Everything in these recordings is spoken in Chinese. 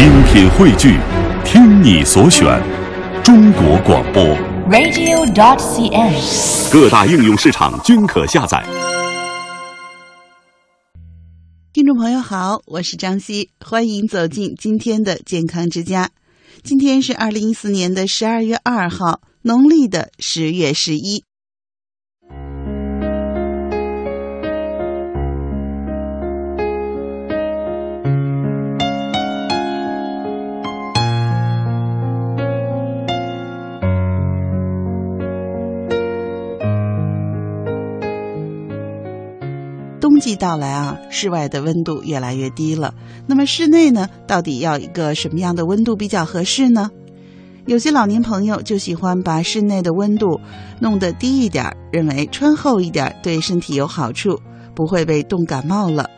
精品汇聚，听你所选，中国广播。radio.dot.cn，。各大应用市场均可下载。听众朋友好，我是张希，欢迎走进今天的健康之家。今天是二零一四年的十二月二号，农历的十月十一。季到来啊，室外的温度越来越低了。那么室内呢，到底要一个什么样的温度比较合适呢？有些老年朋友就喜欢把室内的温度弄得低一点，认为穿厚一点对身体有好处，不会被冻感冒了。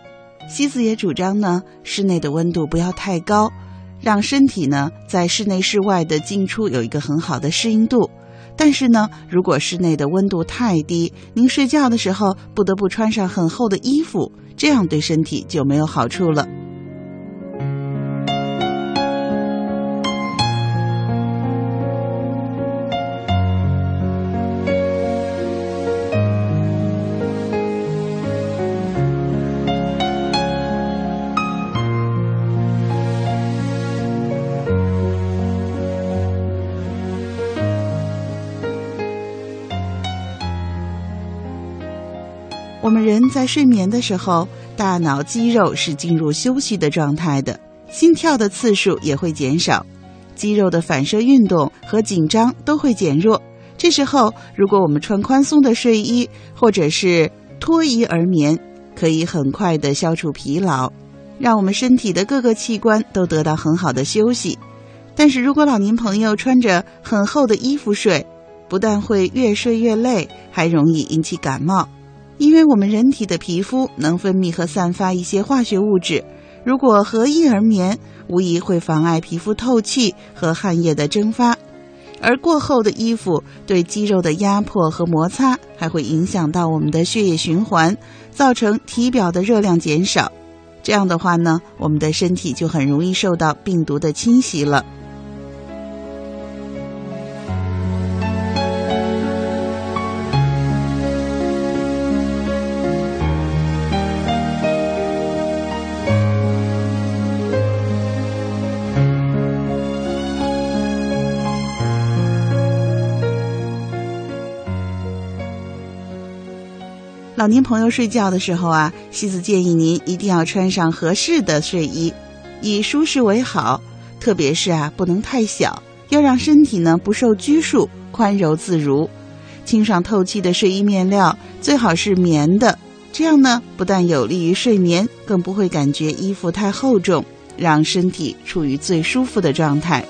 西子也主张呢，室内的温度不要太高，让身体呢在室内室外的进出有一个很好的适应度。但是呢，如果室内的温度太低，您睡觉的时候不得不穿上很厚的衣服，这样对身体就没有好处了。们人在睡眠的时候，大脑肌肉是进入休息的状态的，心跳的次数也会减少，肌肉的反射运动和紧张都会减弱。这时候，如果我们穿宽松的睡衣或者是脱衣而眠，可以很快的消除疲劳，让我们身体的各个器官都得到很好的休息。但是如果老年朋友穿着很厚的衣服睡，不但会越睡越累，还容易引起感冒。因为我们人体的皮肤能分泌和散发一些化学物质，如果合衣而眠，无疑会妨碍皮肤透气和汗液的蒸发。而过厚的衣服对肌肉的压迫和摩擦，还会影响到我们的血液循环，造成体表的热量减少。这样的话呢，我们的身体就很容易受到病毒的侵袭了。老年朋友睡觉的时候啊，西子建议您一定要穿上合适的睡衣，以舒适为好。特别是啊，不能太小，要让身体呢不受拘束，宽柔自如。清爽透气的睡衣面料最好是棉的，这样呢不但有利于睡眠，更不会感觉衣服太厚重，让身体处于最舒服的状态。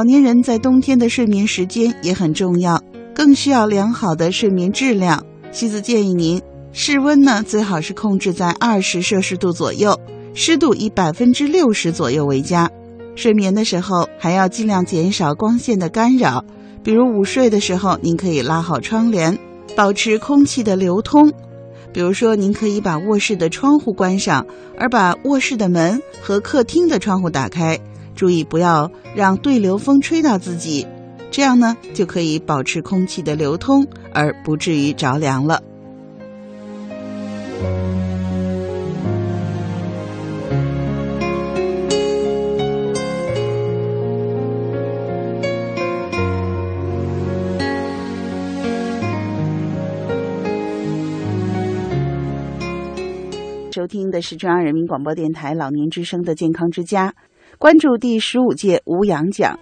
老年人在冬天的睡眠时间也很重要，更需要良好的睡眠质量。西子建议您室温呢最好是控制在二十摄氏度左右，湿度以百分之六十左右为佳。睡眠的时候还要尽量减少光线的干扰，比如午睡的时候，您可以拉好窗帘，保持空气的流通。比如说，您可以把卧室的窗户关上，而把卧室的门和客厅的窗户打开。注意不要让对流风吹到自己，这样呢就可以保持空气的流通，而不至于着凉了。收听的是中央人民广播电台老年之声的健康之家。关注第十五届吴阳奖。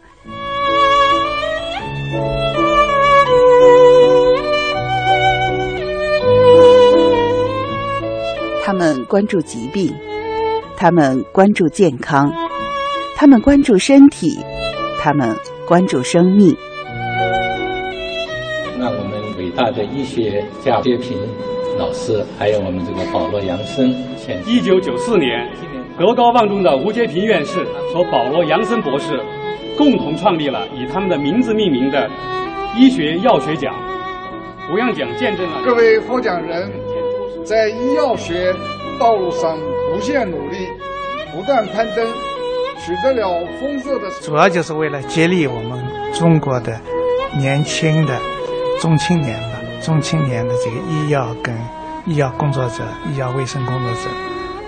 他们关注疾病，他们关注健康，他们关注身体，他们关注生命。那我们伟大的医学家薛平老师，还有我们这个保罗·杨森。一九九四年，德高望重的吴阶平院士和保罗·杨森博士共同创立了以他们的名字命名的医学药学奖。吴杨奖见证了各位获奖人在医药学道路上不懈努力，不断攀登，取得了丰硕的。主要就是为了激励我们中国的年轻的中青年吧，中青年的这个医药跟医药工作者、医药卫生工作者，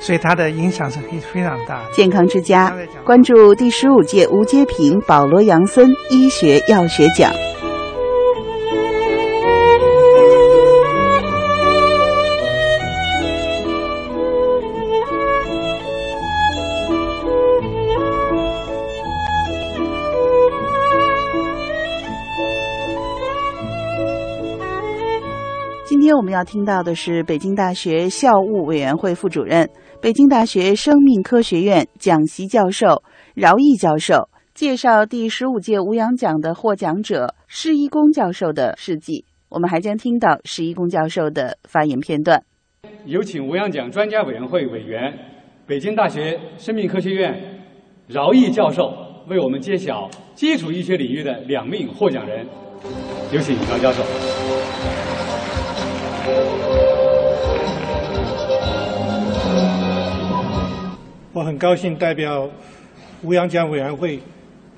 所以它的影响是非非常大。健康之家关注第十五届吴阶平、保罗·杨森医学药学奖。要听到的是北京大学校务委员会副主任、北京大学生命科学院讲席教授饶毅教授介绍第十五届吴阳奖的获奖者施一公教授的事迹。我们还将听到施一公教授的发言片段。有请吴阳奖专家委员会委员、北京大学生命科学院饶毅教授为我们揭晓基础医学领域的两名获奖人。有请饶教授。我很高兴代表吴阳奖委员会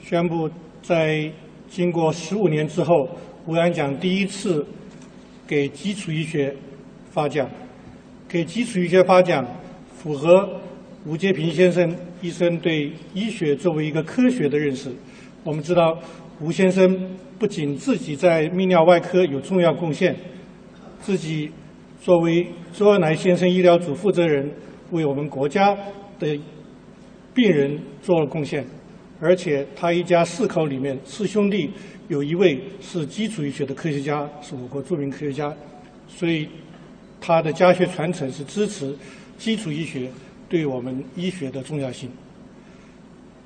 宣布，在经过十五年之后，吴阳奖第一次给基础医学发奖。给基础医学发奖，符合吴阶平先生医生对医学作为一个科学的认识。我们知道，吴先生不仅自己在泌尿外科有重要贡献，自己作为周恩来先生医疗组负责人，为我们国家的病人做了贡献。而且他一家四口里面，四兄弟有一位是基础医学的科学家，是我国著名科学家，所以。他的家学传承是支持基础医学对我们医学的重要性。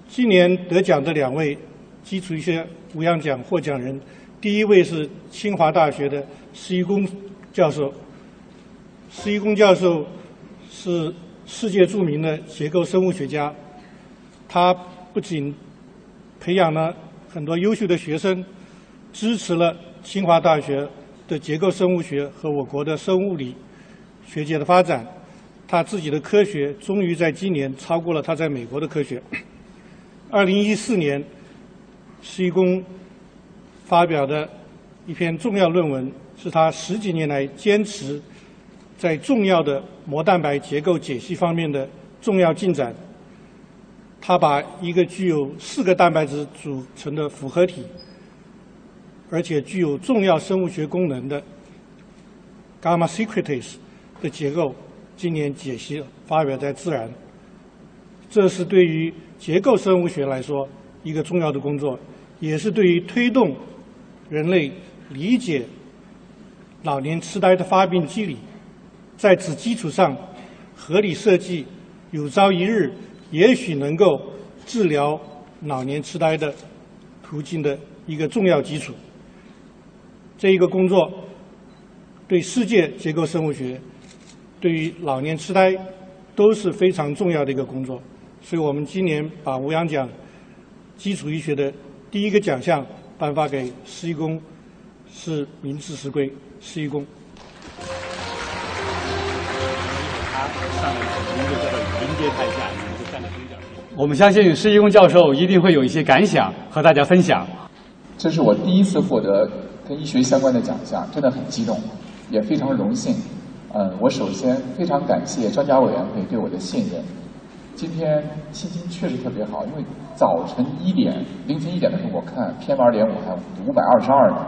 今年得奖的两位基础医学吴阳奖获奖人，第一位是清华大学的施一公教授。施一公教授是世界著名的结构生物学家，他不仅培养了很多优秀的学生，支持了清华大学的结构生物学和我国的生物理。学界的发展，他自己的科学终于在今年超过了他在美国的科学。二零一四年，施一公发表的一篇重要论文，是他十几年来坚持在重要的膜蛋白结构解析方面的重要进展。他把一个具有四个蛋白质组成的复合体，而且具有重要生物学功能的 gamma secretase。的结构，今年解析发表在《自然》，这是对于结构生物学来说一个重要的工作，也是对于推动人类理解老年痴呆的发病机理，在此基础上合理设计有朝一日也许能够治疗老年痴呆的途径的一个重要基础。这一个工作对世界结构生物学。对于老年痴呆都是非常重要的一个工作，所以我们今年把吴阳奖基础医学的第一个奖项颁发给施一公，是名至实归。施一公。我们相信施一公教授一定会有一些感想和大家分享。这是我第一次获得跟医学相关的奖项，真的很激动，也非常荣幸。嗯，我首先非常感谢专家委员会对我的信任。今天心情确实特别好，因为早晨一点、凌晨一点的时候，我看 PM 二点五还五百二十二呢。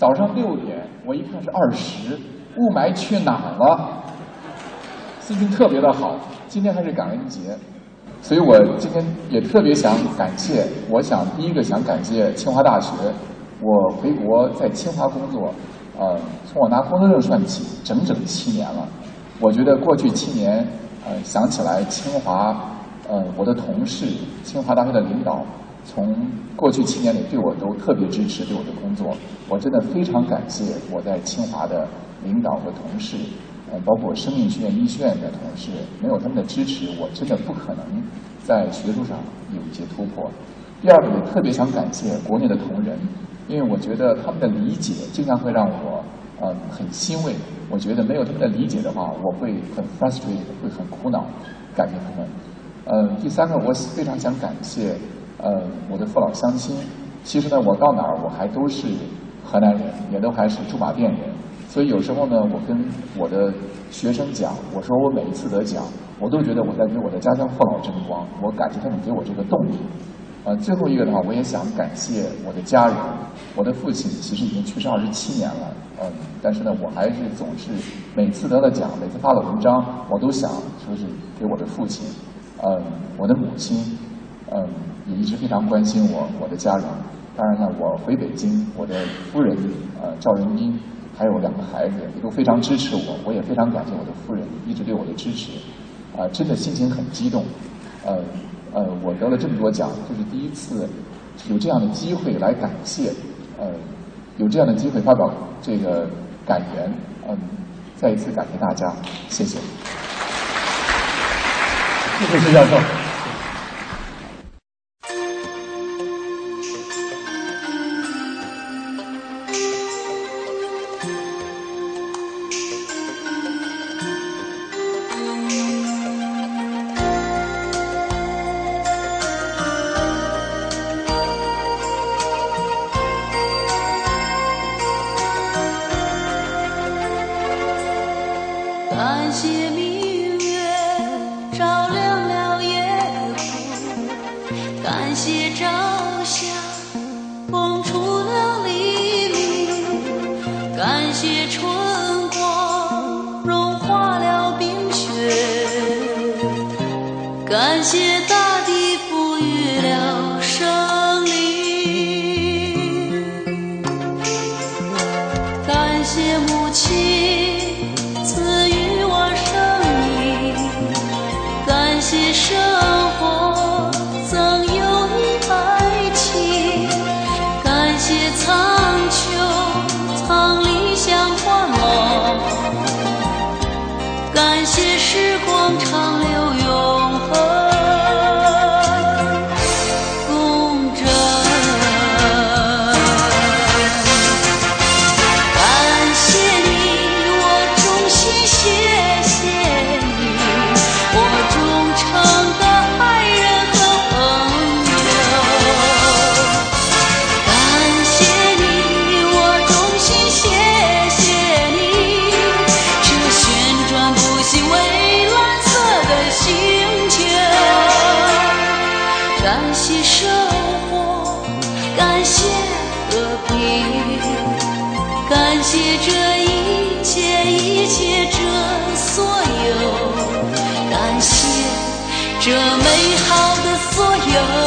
早上六点，我一看是二十，雾霾去哪儿了？心情特别的好。今天还是感恩节，所以我今天也特别想感谢。我想第一个想感谢清华大学，我回国在清华工作。呃，从我拿工作证算起，整整七年了。我觉得过去七年，呃，想起来清华，呃，我的同事，清华大学的领导，从过去七年里对我都特别支持，对我的工作，我真的非常感谢我在清华的领导和同事。呃，包括生命学院、医学院的同事，没有他们的支持，我真的不可能在学术上有一些突破。第二个，也特别想感谢国内的同仁，因为我觉得他们的理解经常会让我呃很欣慰。我觉得没有他们的理解的话，我会很 frustrated，会很苦恼。感谢他们。呃，第三个，我非常想感谢呃我的父老乡亲。其实呢，我到哪儿我还都是河南人，也都还是驻马店人。所以有时候呢，我跟我的学生讲，我说我每一次得奖，我都觉得我在给我的家乡父老争光。我感谢他们给我这个动力。呃，最后一个的话，我也想感谢我的家人。我的父亲其实已经去世二十七年了，嗯，但是呢，我还是总是每次得了奖，每次发了文章，我都想说是给我的父亲。嗯，我的母亲，嗯，也一直非常关心我，我的家人。当然呢，我回北京，我的夫人，呃，赵仁斌。还有两个孩子也都非常支持我，我也非常感谢我的夫人一直对我的支持，啊，真的心情很激动，呃呃，我得了这么多奖，就是第一次有这样的机会来感谢，呃，有这样的机会发表这个感言，嗯，再一次感谢大家，谢谢，谢谢施教授。感谢明月照亮了夜空，感谢。这美好的所有。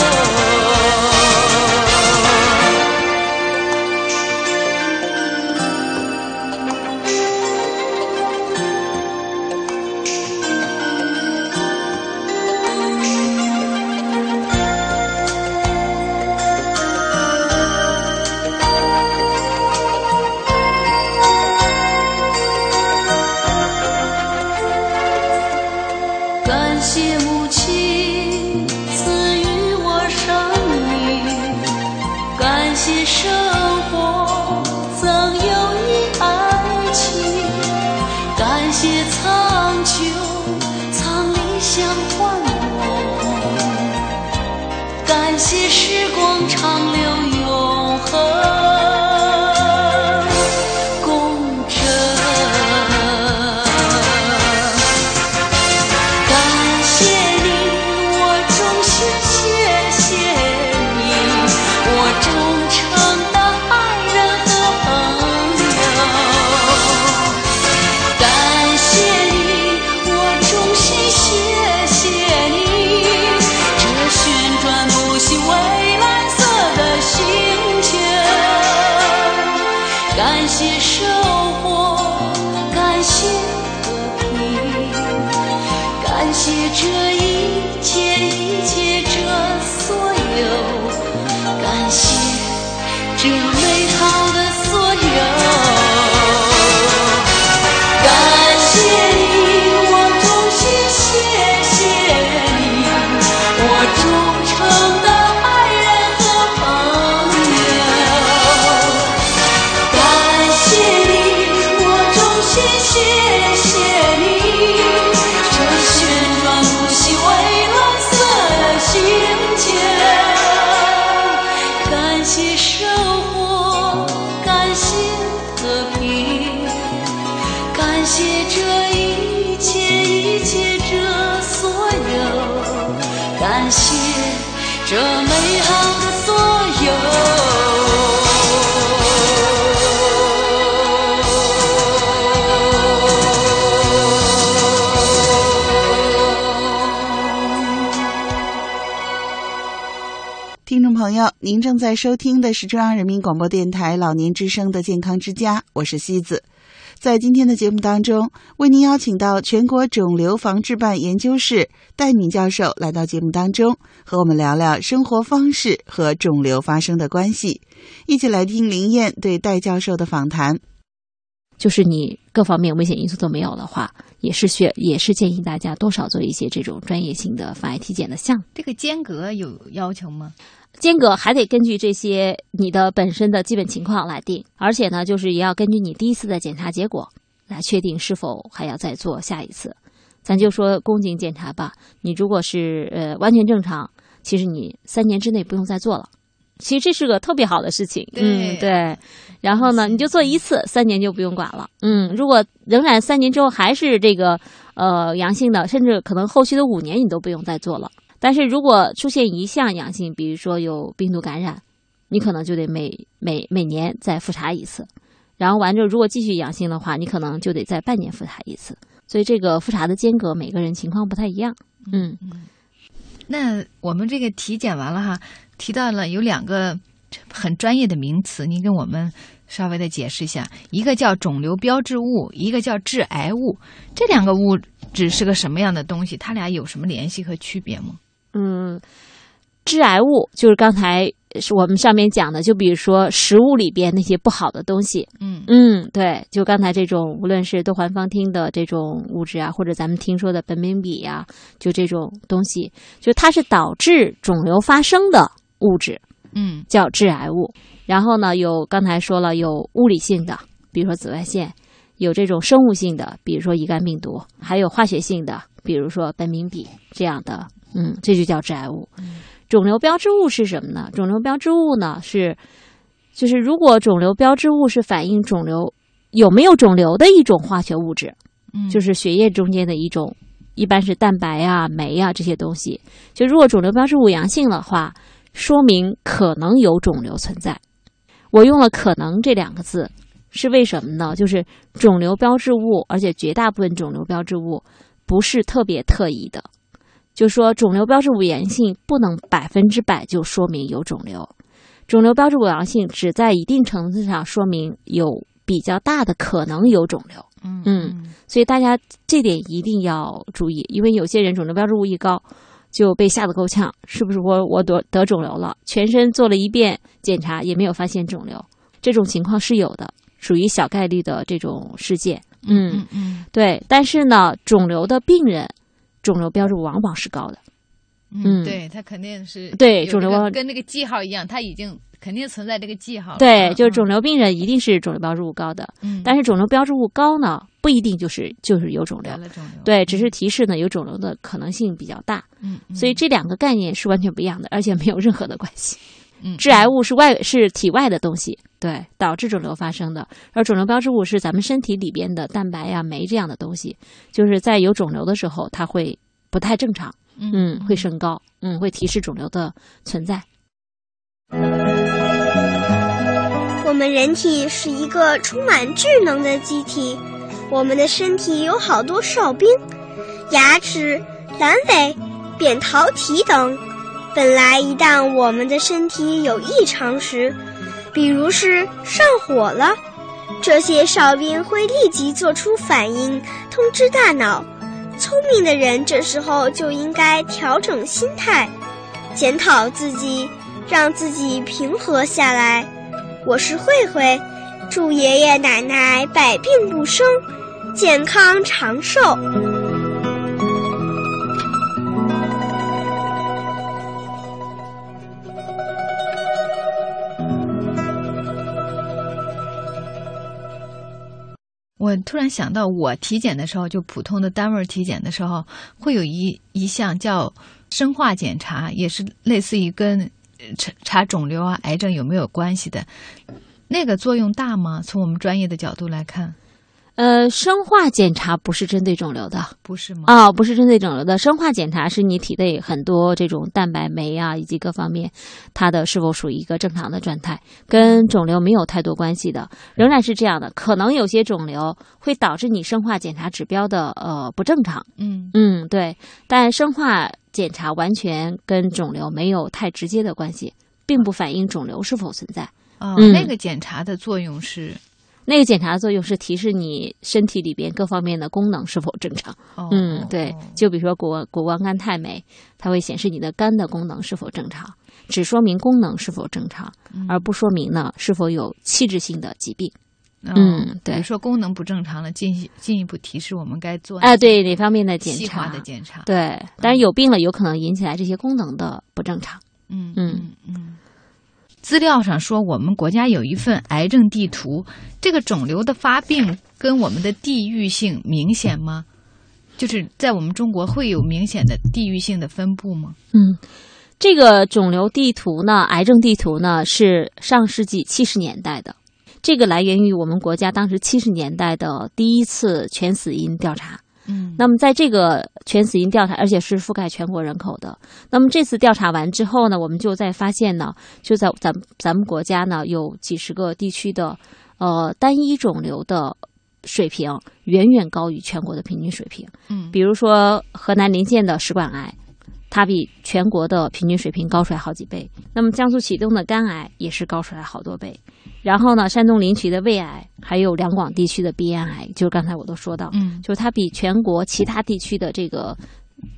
您正在收听的是中央人民广播电台老年之声的健康之家，我是西子。在今天的节目当中，为您邀请到全国肿瘤防治办研究室戴敏教授来到节目当中，和我们聊聊生活方式和肿瘤发生的关系。一起来听林燕对戴教授的访谈。就是你各方面危险因素都没有的话，也是需也是建议大家多少做一些这种专业性的防癌体检的项目。这个间隔有要求吗？间隔还得根据这些你的本身的基本情况来定，而且呢，就是也要根据你第一次的检查结果来确定是否还要再做下一次。咱就说宫颈检查吧，你如果是呃完全正常，其实你三年之内不用再做了。其实这是个特别好的事情，嗯对。然后呢，你就做一次，三年就不用管了。嗯，如果仍然三年之后还是这个呃阳性的，甚至可能后续的五年你都不用再做了。但是如果出现一项阳性，比如说有病毒感染，你可能就得每每每年再复查一次。然后完之后，如果继续阳性的话，你可能就得在半年复查一次。所以这个复查的间隔，每个人情况不太一样。嗯嗯。那我们这个体检完了哈，提到了有两个很专业的名词，您跟我们稍微的解释一下。一个叫肿瘤标志物，一个叫致癌物。这两个物质是个什么样的东西？它俩有什么联系和区别吗？嗯，致癌物就是刚才是我们上面讲的，就比如说食物里边那些不好的东西。嗯嗯，对，就刚才这种，无论是多环芳烃的这种物质啊，或者咱们听说的苯丙芘呀，就这种东西，就它是导致肿瘤发生的物质，嗯，叫致癌物。然后呢，有刚才说了，有物理性的，比如说紫外线；有这种生物性的，比如说乙肝病毒；还有化学性的，比如说苯丙芘这样的。嗯，这就叫致癌物。肿瘤标志物是什么呢？肿瘤标志物呢是，就是如果肿瘤标志物是反映肿瘤有没有肿瘤的一种化学物质，嗯，就是血液中间的一种，一般是蛋白啊、酶啊这些东西。就如果肿瘤标志物阳性的话，说明可能有肿瘤存在。我用了“可能”这两个字，是为什么呢？就是肿瘤标志物，而且绝大部分肿瘤标志物不是特别特异的。就说肿瘤标志物阳性不能百分之百就说明有肿瘤，肿瘤标志物阳性只在一定程度上说明有比较大的可能有肿瘤。嗯嗯，所以大家这点一定要注意，因为有些人肿瘤标志物一高就被吓得够呛，是不是我我得得肿瘤了？全身做了一遍检查也没有发现肿瘤，这种情况是有的，属于小概率的这种事件。嗯嗯，对，但是呢，肿瘤的病人。肿瘤标志物往往是高的，嗯，对，它肯定是对肿瘤跟那个记号一样，它已经肯定存在这个记号。对，就是肿瘤病人一定是肿瘤标志物高的，嗯，但是肿瘤标志物高呢，不一定就是就是有肿瘤，对，只是提示呢有肿瘤的可能性比较大，嗯，所以这两个概念是完全不一样的，而且没有任何的关系。嗯，致癌物是外是体外的东西，对，导致肿瘤发生的，而肿瘤标志物是咱们身体里边的蛋白呀、酶这样的东西，就是在有肿瘤的时候，它会不太正常，嗯，会升高，嗯，会提示肿瘤的存在。我们人体是一个充满智能的机体，我们的身体有好多哨兵，牙齿、阑尾、扁桃体等。本来，一旦我们的身体有异常时，比如是上火了，这些哨兵会立即做出反应，通知大脑。聪明的人这时候就应该调整心态，检讨自己，让自己平和下来。我是慧慧，祝爷爷奶奶百病不生，健康长寿。我突然想到，我体检的时候，就普通的单位体检的时候，会有一一项叫生化检查，也是类似于跟查查肿瘤啊、癌症有没有关系的。那个作用大吗？从我们专业的角度来看，呃，生化检查不是针对肿瘤的，不是吗？啊，不是针对肿瘤的。生化检查是你体内很多这种蛋白酶啊，以及各方面，它的是否属于一个正常的状态，跟肿瘤没有太多关系的。仍然是这样的，可能有些肿瘤会导致你生化检查指标的呃不正常。嗯嗯，对。但生化检查完全跟肿瘤没有太直接的关系，并不反映肿瘤是否存在。哦，嗯那个检查的作用是那个检查作用是提示你身体里边各方面的功能是否正常。哦嗯，对，就比如说谷谷胱甘肽酶，它会显示你的肝的功能是否正常，只说明功能是否正常，而不说明呢是否有器质性的疾病。嗯对比如说功能不正常了，进一进一步提示我们该做哎，对哪方面的检查？的检查。对，但是有病了，有可能引起来这些功能的不正常。嗯嗯嗯。资料上说，我们国家有一份癌症地图，这个肿瘤的发病跟我们的地域性明显吗？就是在我们中国会有明显的地域性的分布吗？嗯，这个肿瘤地图呢，癌症地图呢是上世纪七十年代的，这个来源于我们国家当时七十年代的第一次全死因调查。嗯那么在这个全死因调查，而且是覆盖全国人口的。那么这次调查完之后呢，我们就在发现呢，就在咱咱们国家呢有几十个地区的呃单一肿瘤的水平远远高于全国的平均水平。嗯比如说河南临县的食管癌，它比全国的平均水平高出来好几倍。那么江苏启东的肝癌也是高出来好多倍。然后呢，山东临朐的胃癌，还有两广地区的鼻咽癌，就是刚才我都说到，嗯就是它比全国其他地区的这个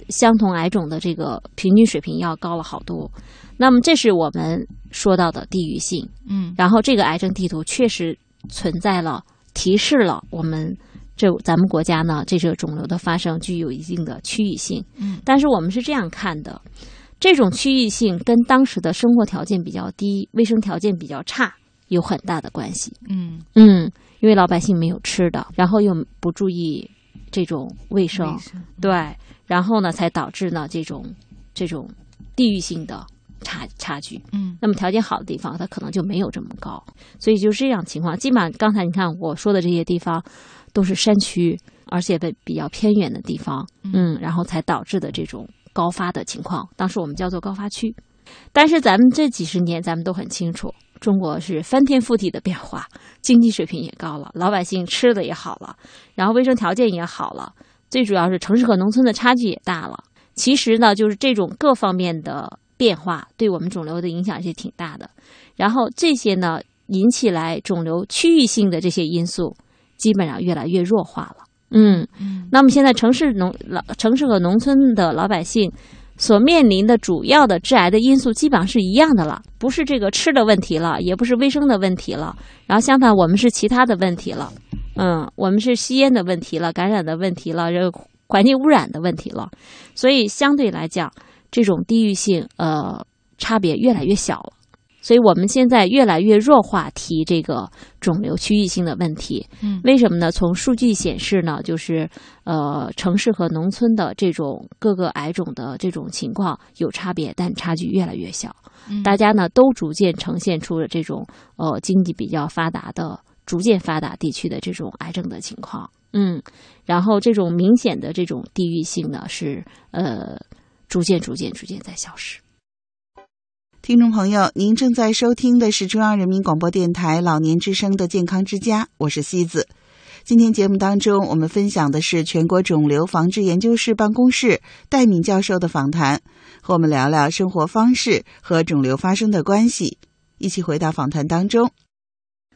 相同癌种的这个平均水平要高了好多。那么这是我们说到的地域性。嗯然后这个癌症地图确实存在了，提示了我们这咱们国家呢，这个肿瘤的发生具有一定的区域性。嗯但是我们是这样看的，这种区域性跟当时的生活条件比较低、卫生条件比较差有很大的关系。嗯嗯，因为老百姓没有吃的，然后又不注意这种卫生，卫生对，然后呢，才导致呢这种这种地域性的差差距。嗯那么条件好的地方，它可能就没有这么高，所以就是这样情况。基本上刚才你看我说的这些地方，都是山区，而且被比较偏远的地方，嗯，然后才导致的这种高发的情况。当时我们叫做高发区。但是咱们这几十年，咱们都很清楚，中国是翻天覆地的变化，经济水平也高了，老百姓吃的也好了，然后卫生条件也好了，最主要是城市和农村的差距也大了。其实呢，就是这种各方面的变化对我们肿瘤的影响是挺大的。然后这些呢，引起来肿瘤区域性的这些因素，基本上越来越弱化了。嗯，嗯。那么现在城市农老城市和农村的老百姓所面临的主要的致癌的因素基本上是一样的了，不是这个吃的问题了，也不是卫生的问题了，然后相反我们是其他的问题了，嗯，我们是吸烟的问题了，感染的问题了，这个环境污染的问题了，所以相对来讲，这种地域性呃差别越来越小了。所以我们现在越来越弱化提这个肿瘤区域性的问题。嗯为什么呢？从数据显示呢，就是呃，城市和农村的这种各个癌种的这种情况有差别，但差距越来越小。嗯大家呢都逐渐呈现出了这种呃经济比较发达的、逐渐发达地区的这种癌症的情况。嗯，然后这种明显的这种地域性呢是呃逐渐、逐渐、逐渐在消失。听众朋友，您正在收听的是中央人民广播电台老年之声的健康之家，我是西子。今天节目当中，我们分享的是全国肿瘤防治研究室办公室戴敏教授的访谈，和我们聊聊生活方式和肿瘤发生的关系。一起回到访谈当中。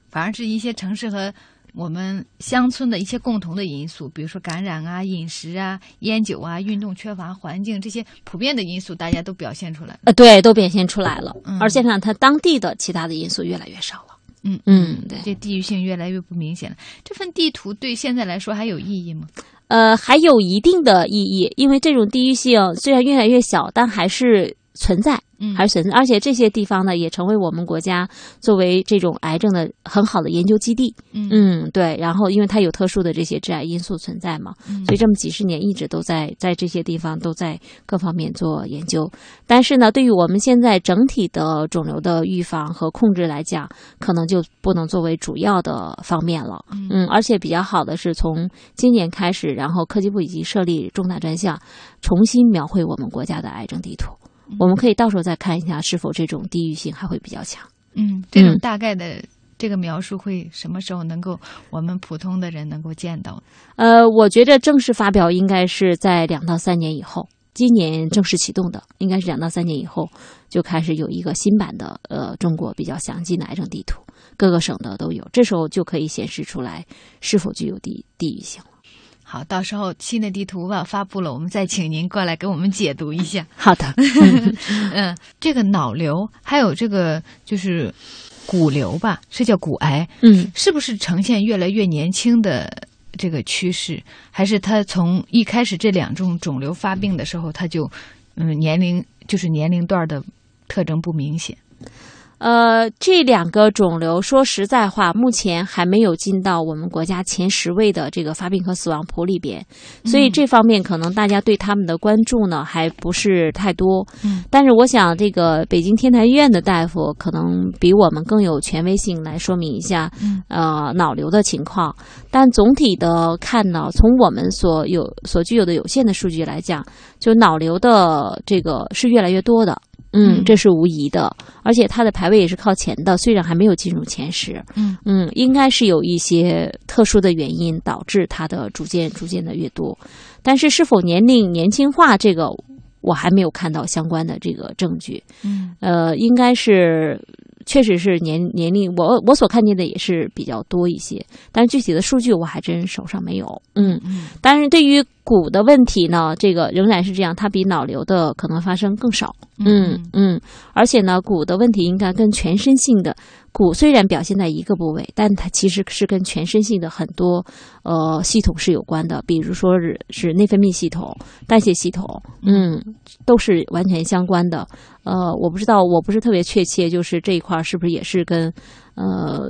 反而是一些城市和我们乡村的一些共同的因素，比如说感染啊、饮食啊、烟酒啊、运动缺乏、环境这些普遍的因素，大家都表现出来了。呃，对，都表现出来了，嗯而且呢，它当地的其他的因素越来越少了。嗯嗯，对。这地域性越来越不明显了。这份地图对现在来说还有意义吗？呃，还有一定的意义，因为这种地域性虽然越来越小，但还是存在，嗯还是存在，而且这些地方呢，也成为我们国家作为这种癌症的很好的研究基地。嗯嗯，对。然后，因为它有特殊的这些致癌因素存在嘛，嗯所以这么几十年一直都在在这些地方都在各方面做研究。但是呢，对于我们现在整体的肿瘤的预防和控制来讲，可能就不能作为主要的方面了。嗯，而且比较好的是从今年开始，然后科技部已经设立重大专项，重新描绘我们国家的癌症地图。我们可以到时候再看一下，是否这种地域性还会比较强。嗯，这种嗯大概的这个描述会什么时候能够我们普通的人能够见到？呃，我觉着正式发表应该是在两到三年以后，今年正式启动的，应该是两到三年以后就开始有一个新版的呃中国比较详尽的癌症地图，各个省的都有，这时候就可以显示出来是否具有地地域性了。好，到时候新的地图吧发布了，我们再请您过来给我们解读一下。好的，嗯，这个脑瘤还有这个就是骨瘤吧，是叫骨癌，嗯，是不是呈现越来越年轻的这个趋势？还是它从一开始这两种肿瘤发病的时候，它就嗯年龄就是年龄段的特征不明显？呃，这两个肿瘤说实在话，目前还没有进到我们国家前十位的这个发病和死亡谱里边，所以这方面可能大家对他们的关注呢还不是太多。嗯，但是我想，这个北京天坛医院的大夫可能比我们更有权威性来说明一下，嗯呃，脑瘤的情况。但总体的看呢，从我们所有所具有的有限的数据来讲，就脑瘤的这个是越来越多的。嗯，嗯这是无疑的，而且它的排位也是靠前的，虽然还没有进入前十。嗯。嗯，应该是有一些特殊的原因导致它的逐渐逐渐的越多，但是是否年龄年轻化这个，我还没有看到相关的这个证据。嗯。呃，应该是确实是年年龄，我我所看见的也是比较多一些，但是具体的数据我还真手上没有。嗯，嗯。但是对于骨的问题呢，这个仍然是这样，它比脑瘤的可能发生更少。嗯嗯，而且呢，骨的问题应该跟全身性的骨虽然表现在一个部位，但它其实是跟全身性的很多呃系统是有关的，比如说是是内分泌系统、代谢系统，嗯，都是完全相关的。呃，我不知道，我不是特别确切，就是这一块儿是不是也是跟呃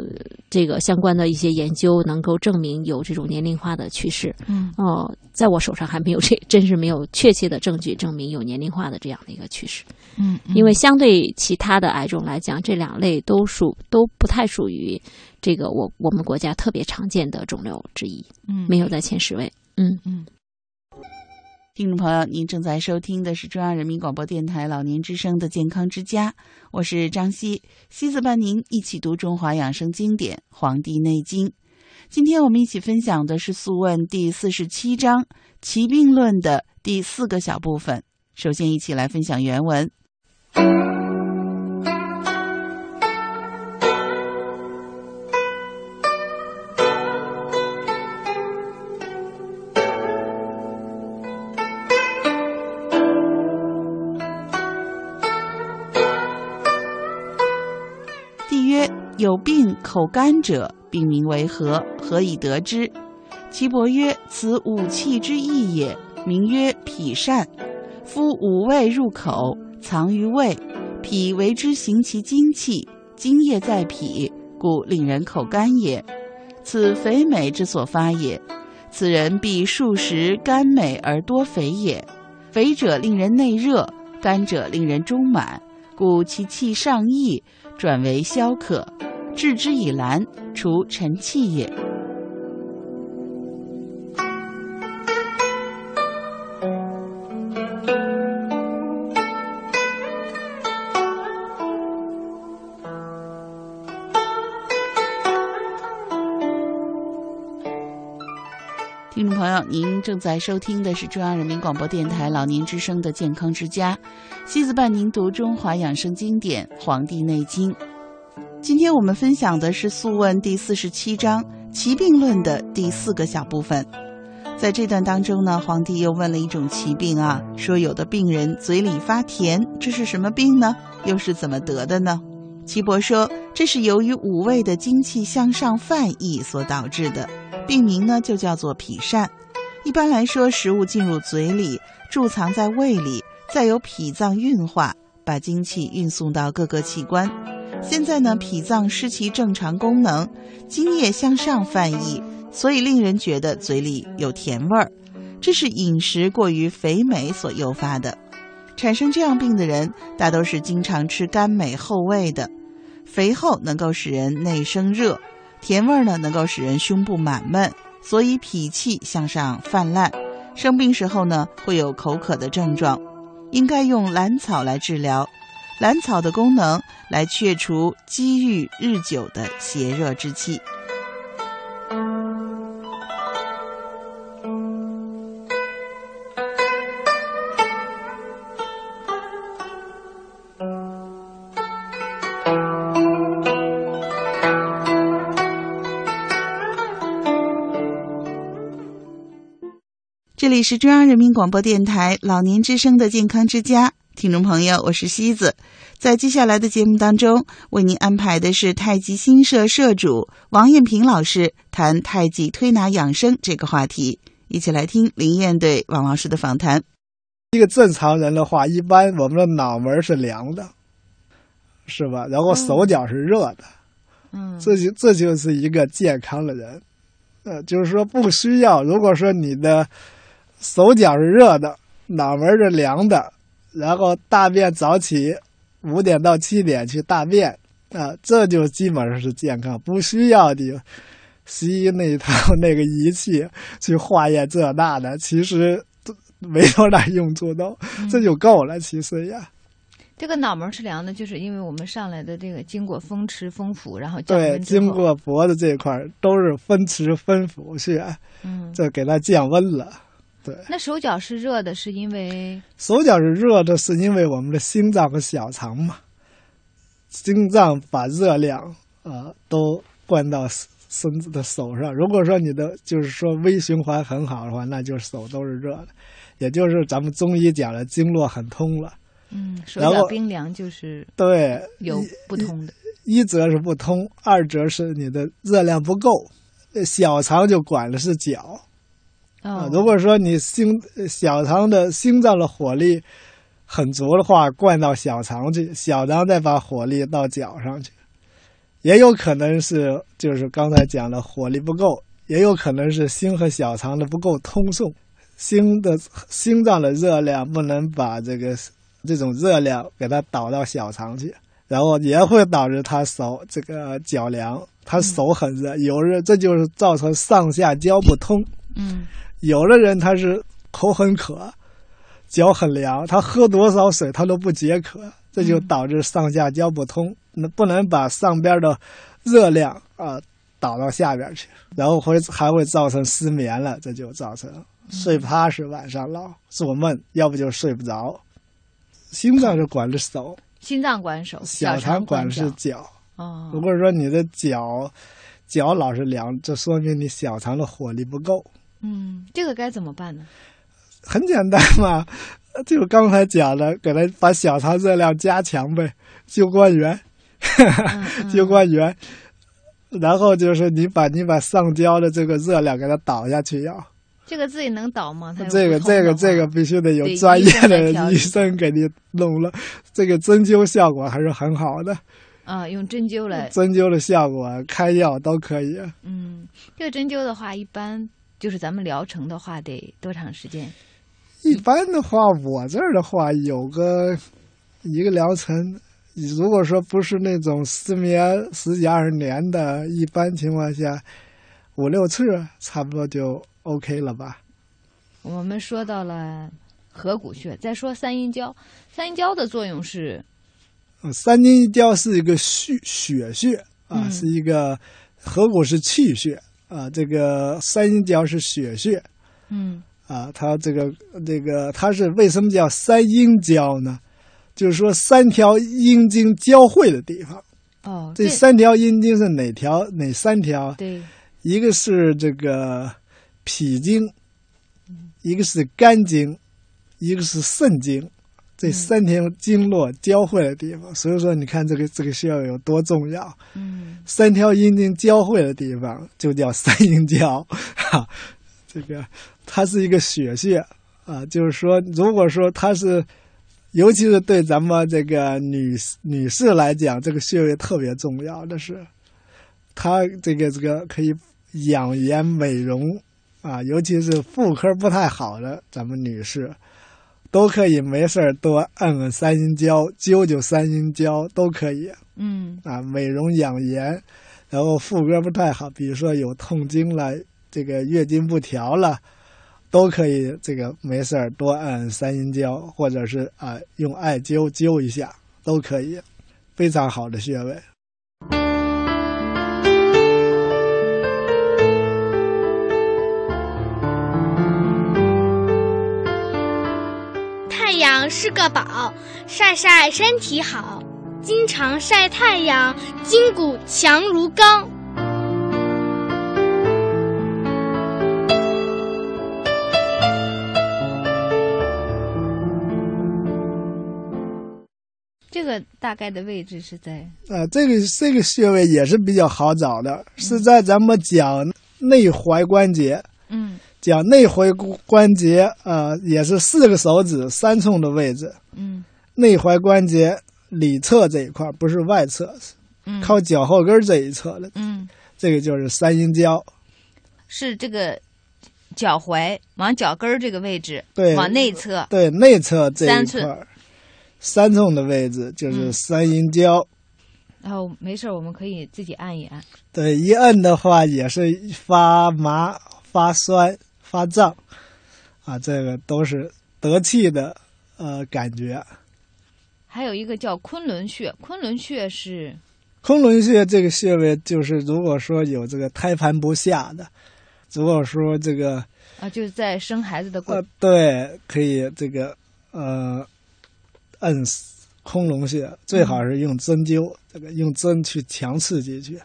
这个相关的一些研究能够证明有这种年龄化的趋势。嗯哦、在我手上还没有这，真是没有确切的证据证明有年龄化的这样的一个趋势。嗯，因为相对其他的癌症来讲，这两类都属都不太属于这个我我们国家特别常见的肿瘤之一，嗯没有在前十位。嗯嗯。听众朋友，您正在收听的是中央人民广播电台老年之声的健康之家，我是张希，希子伴您一起读中华养生经典《黄帝内经》。今天我们一起分享的是《素问》第四十七章《奇病论》的第四个小部分。首先，一起来分享原文。有病口干者，病名为何？何以得之？”岐伯曰：“此五气之意也，名曰脾疝。夫五味入口，藏于胃，脾为之行其精气，精液在脾，故令人口干也。此肥美之所发也。此人必数食甘美而多肥也。肥者令人内热，甘者令人中满，故其气上溢，转为消渴，治之以兰，除尘气也。听众朋友，您正在收听的是中央人民广播电台老年之声的健康之家，西子伴您读中华养生经典《黄帝内经》。今天我们分享的是《素问》第四十七章《齐病论》的第四个小部分。在这段当中呢，皇帝又问了一种奇病啊，说有的病人嘴里发甜，这是什么病呢？又是怎么得的呢？岐伯说，这是由于五味的精气向上泛溢所导致的，病名呢就叫做脾疝。一般来说，食物进入嘴里，贮藏在胃里，再由脾脏运化，把精气运送到各个器官。现在呢，脾脏失其正常功能，津液向上泛溢，所以令人觉得嘴里有甜味儿。这是饮食过于肥美所诱发的。产生这样病的人，大都是经常吃甘美厚味的。肥厚能够使人内生热，甜味儿呢能够使人胸部满闷，所以脾气向上泛滥。生病时候呢，会有口渴的症状，应该用兰草来治疗。兰草的功能来去除积郁日久的邪热之气。这里是中央人民广播电台老年之声的健康之家，听众朋友，我是西子。在接下来的节目当中，为您安排的是太极新社社主王艳平老师谈太极推拿养生这个话题，一起来听林燕对王老师的访谈。一个正常人的话，一般我们的脑门是凉的，是吧？然后手脚是热的，嗯，这就这就是一个健康的人。呃，就是说不需要，如果说你的手脚是热的，脑门是凉的，然后大便早起五点到七点去大便啊，这就基本上是健康，不需要你西医那一套那个仪器去化验这那的，其实都没多大用处都，这就够了。其实呀这个脑门是凉的，就是因为我们上来的这个经过风池风府，然后降对，经过脖子这块儿都是风池风府穴，嗯，这给它降温了。对，那手脚是热的，是因为手脚是热的，是因为我们的心脏和小肠嘛，心脏把热量啊、呃都灌到身子的手上。如果说你的就是说微循环很好的话，那就手都是热的，也就是咱们中医讲的经络很通了。嗯，手脚冰凉就是对，有不通的。一则是不通，二则是你的热量不够。呃小肠就管的是脚啊、哦，如果说你心呃小肠的心脏的火力很足的话，灌到小肠去，小肠再把火力到脚上去，也有可能是就是刚才讲的火力不够，也有可能是心和小肠的不够通送，心的心脏的热量不能把这个这种热量给它导到小肠去，然后也会导致他手这个脚凉，他手很热，有热这就是造成上下交不通。嗯有的人他是口很渴，脚很凉，他喝多少水他都不解渴，这就导致上下焦不通，那不能把上边的热量啊、导到下边去，然后会还会造成失眠了，这就造成睡不踏实，晚上老做梦，要不就睡不着。心脏是管着手，心脏管手，小肠肠管是脚。脚。哦，如果说你的脚脚老是凉，这说明你小肠的火力不够。嗯，这个该怎么办呢？很简单嘛，就刚才讲的，给他把小肠热量加强呗，救关元，嗯 救关元。然后就是你把你把上焦的这个热量给它导下去要，这个自己能导吗？这个这个这个必须得有专业的医生给你弄了，这个针灸效果还是很好的，啊，用针灸来。针灸的效果、开药都可以。嗯，这个针灸的话，一般就是咱们疗程的话，得多长时间？一般的话，我这儿的话有个一个疗程，如果说不是那种失眠十几二十年的，一般情况下五六次差不多就 OK 了吧。我们说到了合谷穴，再说三阴交。三阴交的作用是，呃三阴交是一个血血穴啊，嗯是一个合谷是气血啊，这个三阴交是血穴嗯啊，它这个这个它是为什么叫三阴交呢？就是说三条阴经交汇的地方。哦，这三条阴经是哪条？哪三条？对，一个是这个脾经，一个是肝经，一个是肾经。这三条经络交汇的地方，所以说你看这个这个穴位有多重要。嗯。三条阴经交汇的地方就叫三阴交，哈，这个它是一个血穴啊，就是说，如果说它是尤其是对咱们这个女女士来讲，这个穴位特别重要的是，它这个这个可以养颜美容啊，尤其是妇科不太好的咱们女士，都可以没事儿多按按三阴交，灸灸三阴交都可以嗯啊，美容养颜。然后妇科不太好，比如说有痛经了，这个月经不调了。都可以，这个没事儿多按三阴交，或者是啊、用艾灸灸一下，都可以，非常好的穴位。是个宝，晒晒身体好，经常晒太阳，筋骨强如钢。这个大概的位置是在呃，这个这个穴位也是比较好找的，是在咱们脚内踝关节，嗯讲内踝关节，呃，也是四个手指三寸的位置，嗯。内踝关节里侧这一块儿，不是外侧，嗯。靠脚后跟儿这一侧的，嗯。这个就是三阴交。是这个脚踝往脚跟儿这个位置，对往内侧，对内侧这一块儿，三寸。的位置就是嗯。三阴交。然后没事儿我们可以自己按一按。对，一按的话也是发麻、发酸、发胀，啊，这个都是得气的呃感觉。还有一个叫昆仑穴，昆仑穴是昆仑穴这个穴位，就是如果说有这个胎盘不下的，如果说这个啊，就是在生孩子的过呃，对，可以这个呃摁昆仑穴，最好是用针灸，这个用针去强刺激去。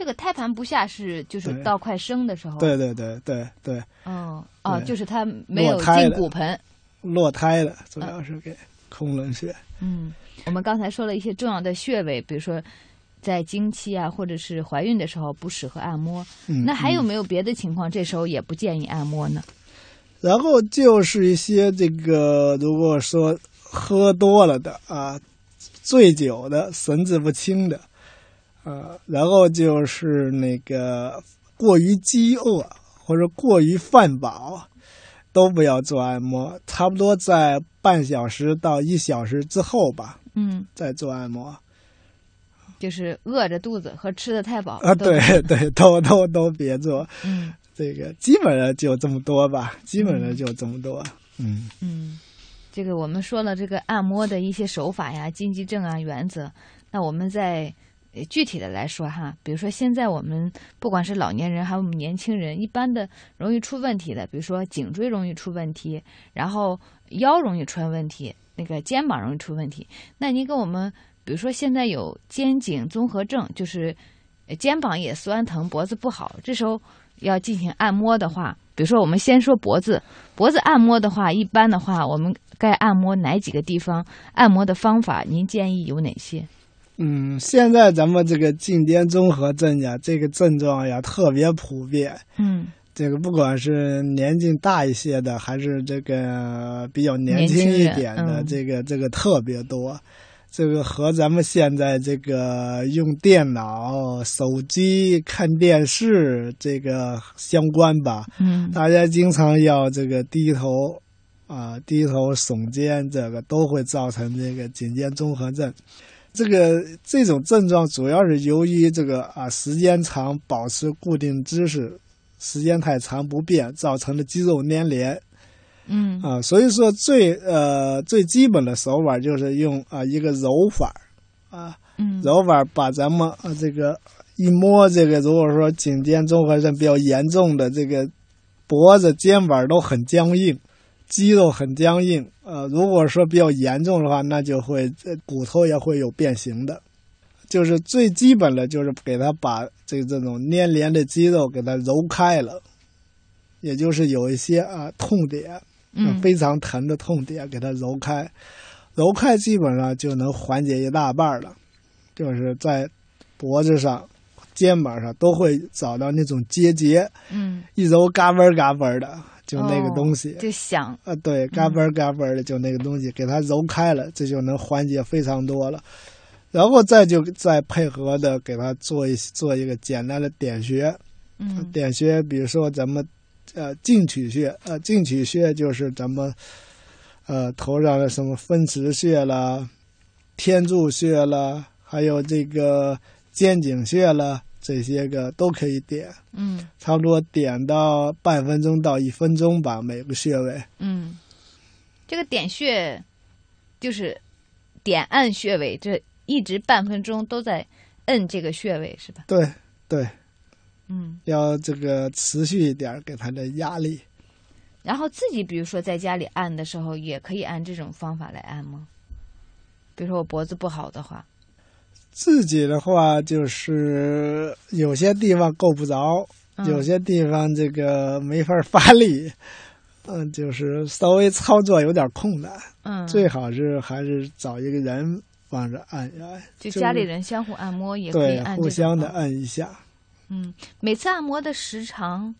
这个胎盘不下是就是到快生的时候，对对对对对，哦哦，对就是它没有进骨盆。落胎的主要是给昆仑穴。嗯，我们刚才说了一些重要的穴位，比如说在经期啊，或者是怀孕的时候不适合按摩。嗯那还有嗯没有别的情况，这时候也不建议按摩呢？然后就是一些这个，如果说喝多了的啊，醉酒的、神志不清的，啊，然后就是那个过于饥饿或者过于饭饱，都不要做按摩，差不多在半小时到一小时之后吧，嗯，再做按摩。就是饿着肚子和吃的太饱啊，对 对，都都都别做。嗯这个基本上就这么多吧，基本上就这么多。嗯嗯，这个我们说了这个按摩的一些手法呀、禁忌症啊、原则，那我们再呃具体的来说哈，比如说现在我们不管是老年人还是我们年轻人，一般的容易出问题的，比如说颈椎容易出问题，然后腰容易出问题，那个肩膀容易出问题。那您跟我们，比如说现在有肩颈综合症，就是肩膀也酸疼，脖子不好，这时候要进行按摩的话，比如说我们先说脖子，脖子按摩的话，一般的话，我们该按摩哪几个地方？按摩的方法，您建议有哪些？嗯，现在咱们这个颈肩综合症呀，这个症状呀特别普遍。嗯这个不管是年纪大一些的，还是这个比较年轻一点的，这个这个特别多。这个和咱们现在这个用电脑、手机看电视这个相关吧。嗯大家经常要这个低头啊、低头耸肩，这个都会造成这个颈肩综合症。这个这种症状主要是由于这个啊时间长保持固定姿势，时间太长不变，造成的肌肉粘连。嗯。啊。所以说最呃最基本的手法就是用啊一个揉法啊，嗯。揉法把咱们啊这个一摸这个，如果说颈肩综合症比较严重的这个脖子、肩膀都很僵硬，肌肉很僵硬。呃，如果说比较严重的话，那就会呃骨头也会有变形的。就是最基本的，就是给他把这这种粘连的肌肉给它揉开了，也就是有一些啊痛点，嗯非常疼的痛点，给它揉开，揉开基本上就能缓解一大半了。就是在脖子上、肩膀上都会找到那种结节，嗯一揉嘎嘣嘎嘣儿的，就那个东西，哦、就响啊，对，嘎嘣嘎嘣的，就那个东西，给它揉开了，这就能缓解非常多了。然后再就再配合的给它做一做一个简单的点穴，嗯，点穴，比如说咱们呃进取穴，呃进取穴就是咱们呃头上的什么分池穴啦、天柱穴啦，还有这个肩颈穴啦。这些个都可以点，嗯，差不多点到半分钟到一分钟吧，每个穴位。嗯，这个点穴就是点按穴位，这一直半分钟都在摁这个穴位，是吧？对对，嗯，要这个持续一点，给他的压力。然后自己比如说在家里按的时候，也可以按这种方法来按吗？比如说我脖子不好的话。自己的话就是有些地方够不着，嗯、有些地方这个没法发力，嗯，就是稍微操作有点困难。嗯，最好是还是找一个人帮着按一按，就家里人相互按摩也可以按，互相的按一下。嗯，每次按摩的时长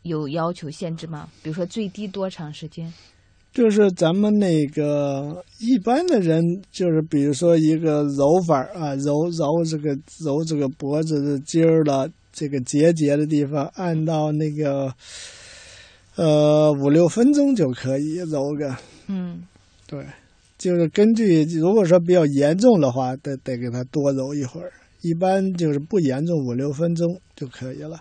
有要求限制吗？比如说最低多长时间？就是咱们那个一般的人，就是比如说一个揉法啊，揉揉这个揉这个脖子的筋儿了，这个结节的地方，按到那个呃五六分钟就可以揉个。嗯，对，就是根据如果说比较严重的话，得得给他多揉一会儿。一般就是不严重，五六分钟就可以了。